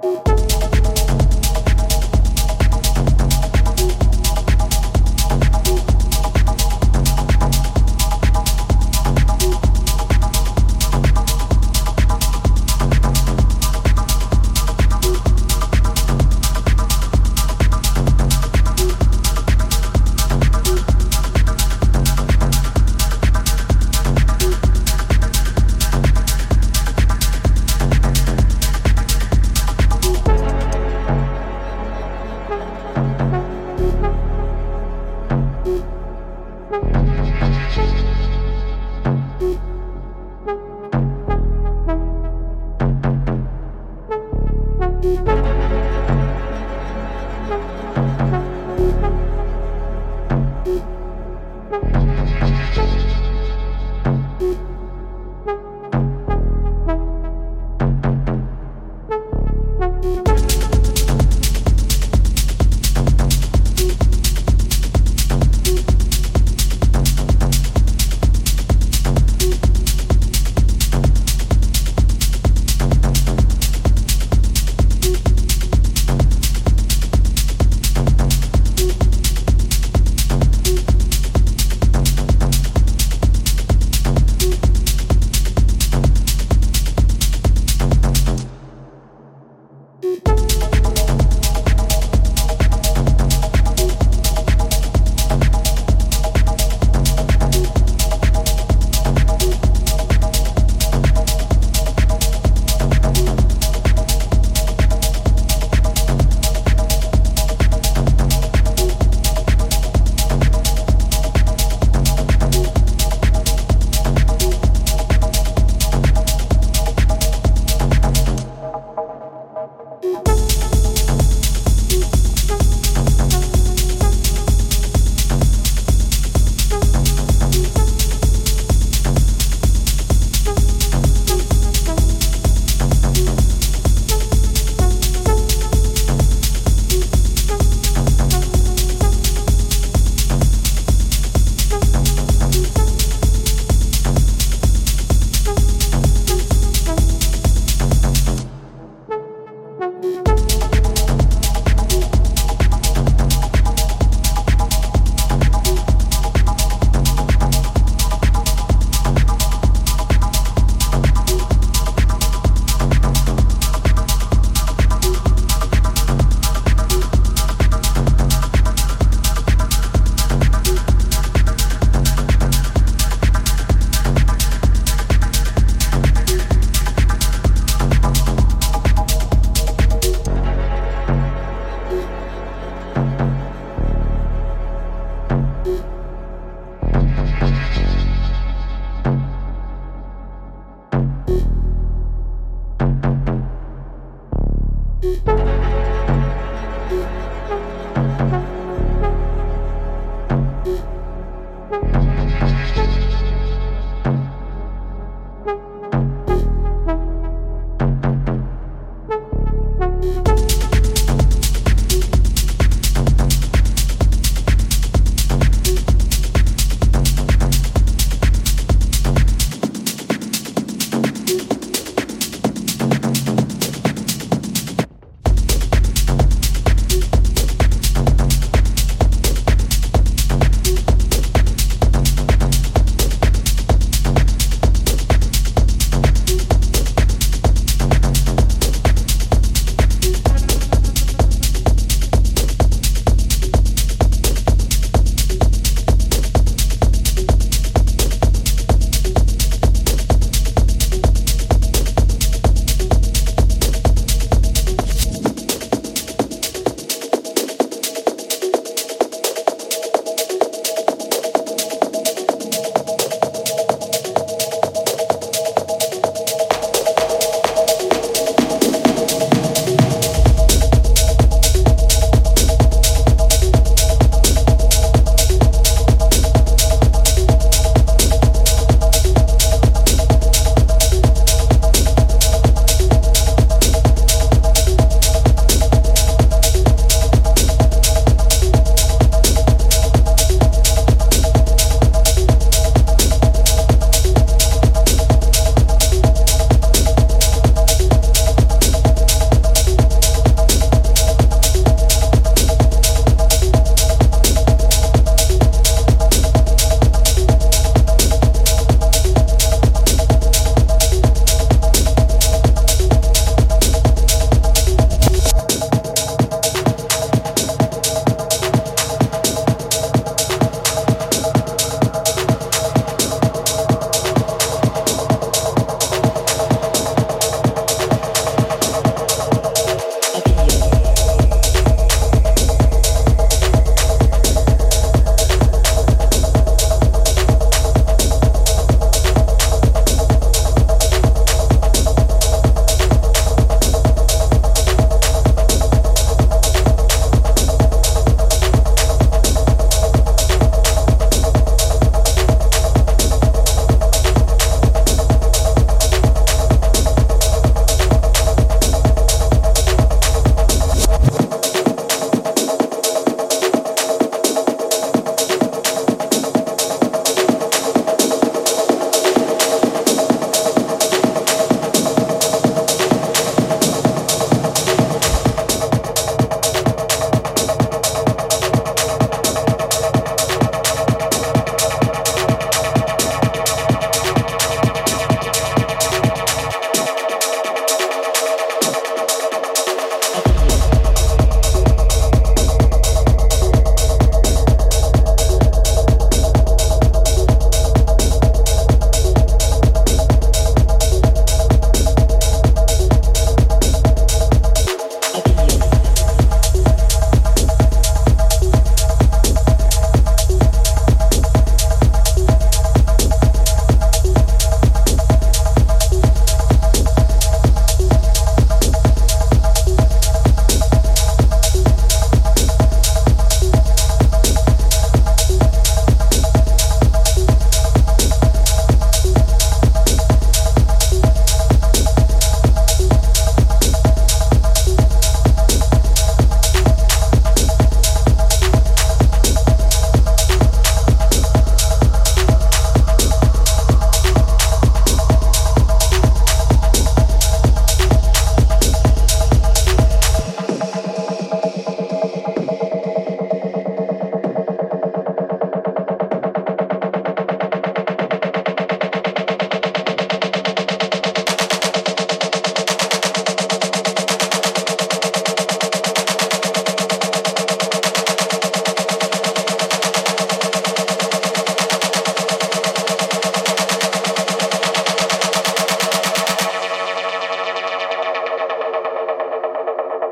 Bye.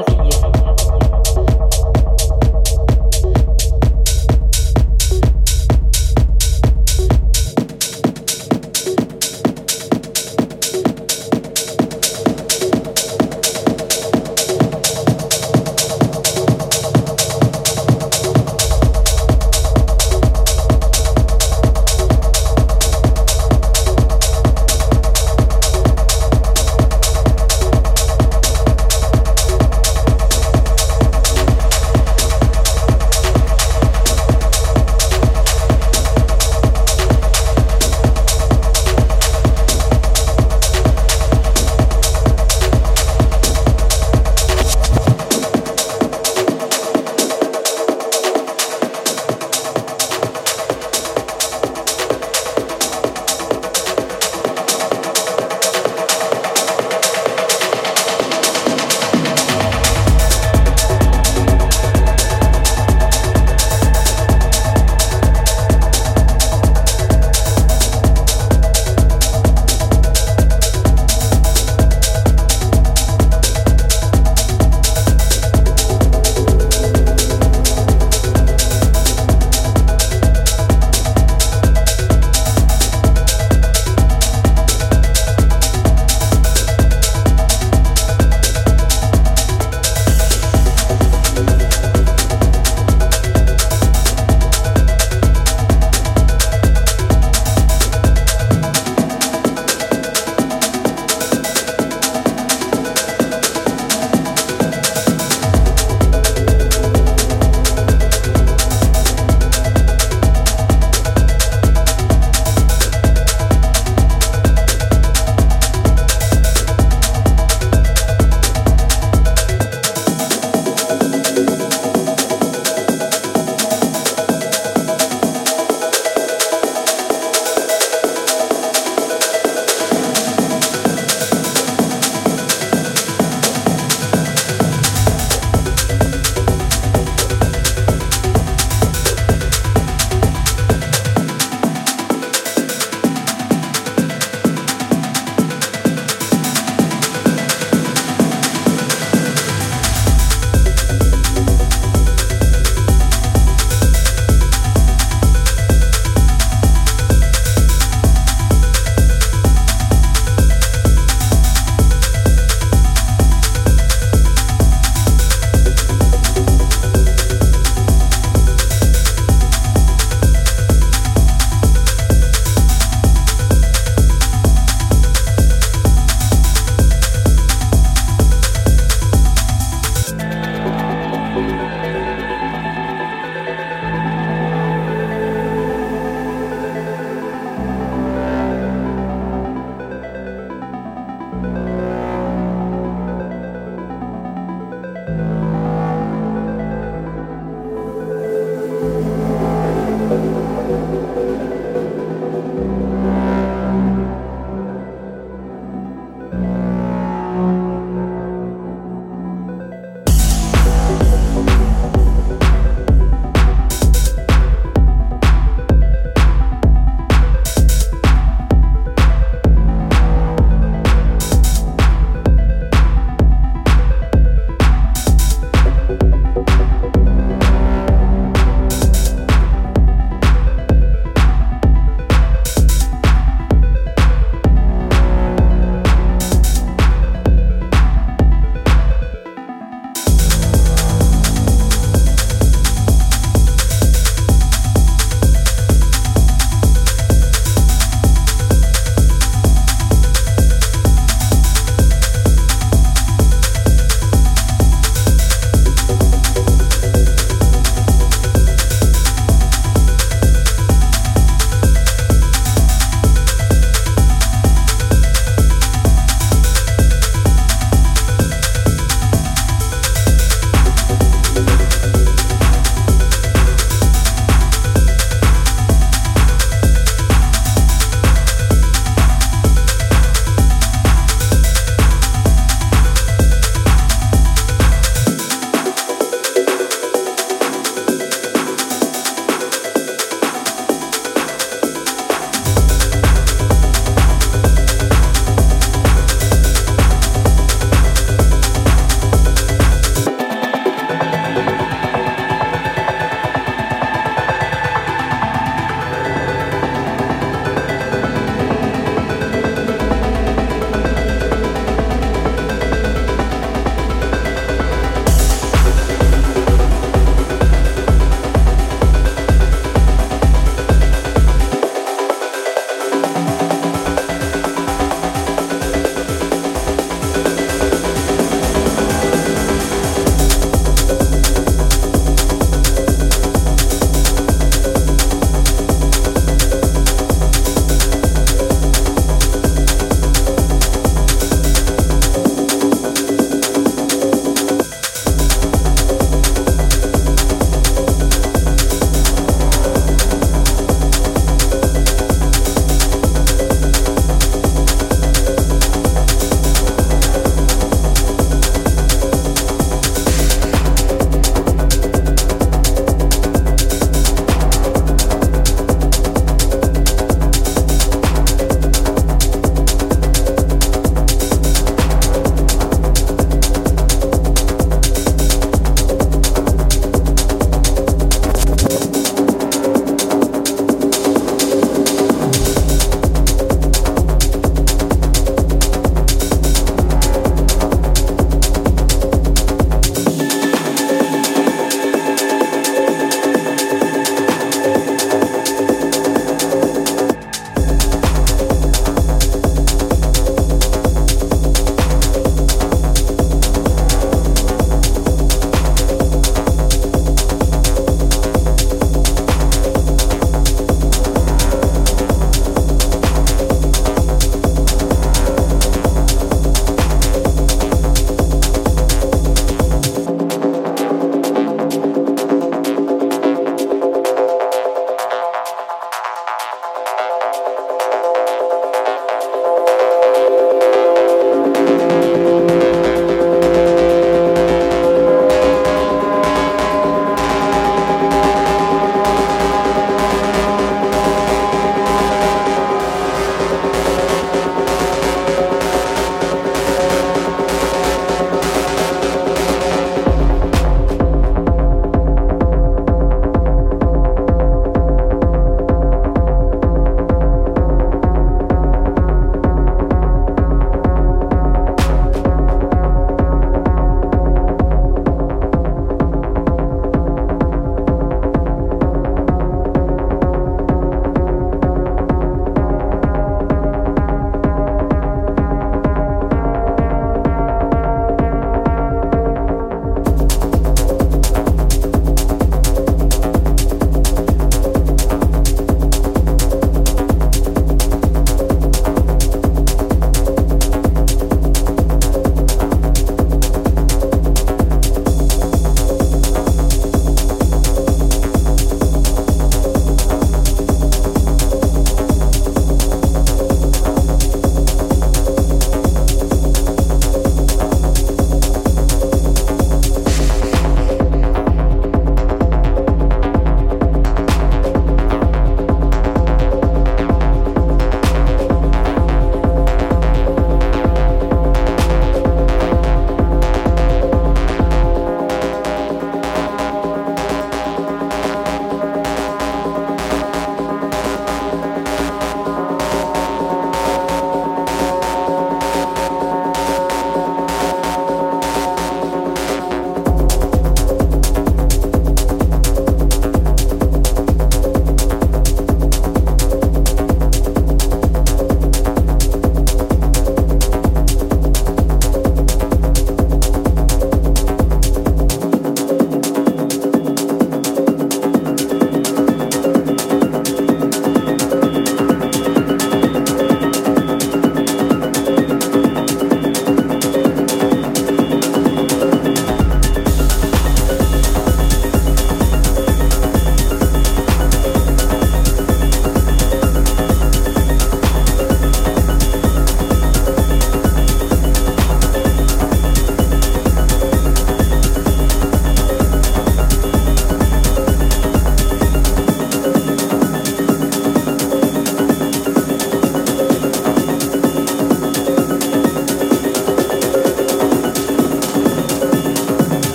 Atelier.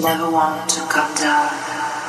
never want to come down.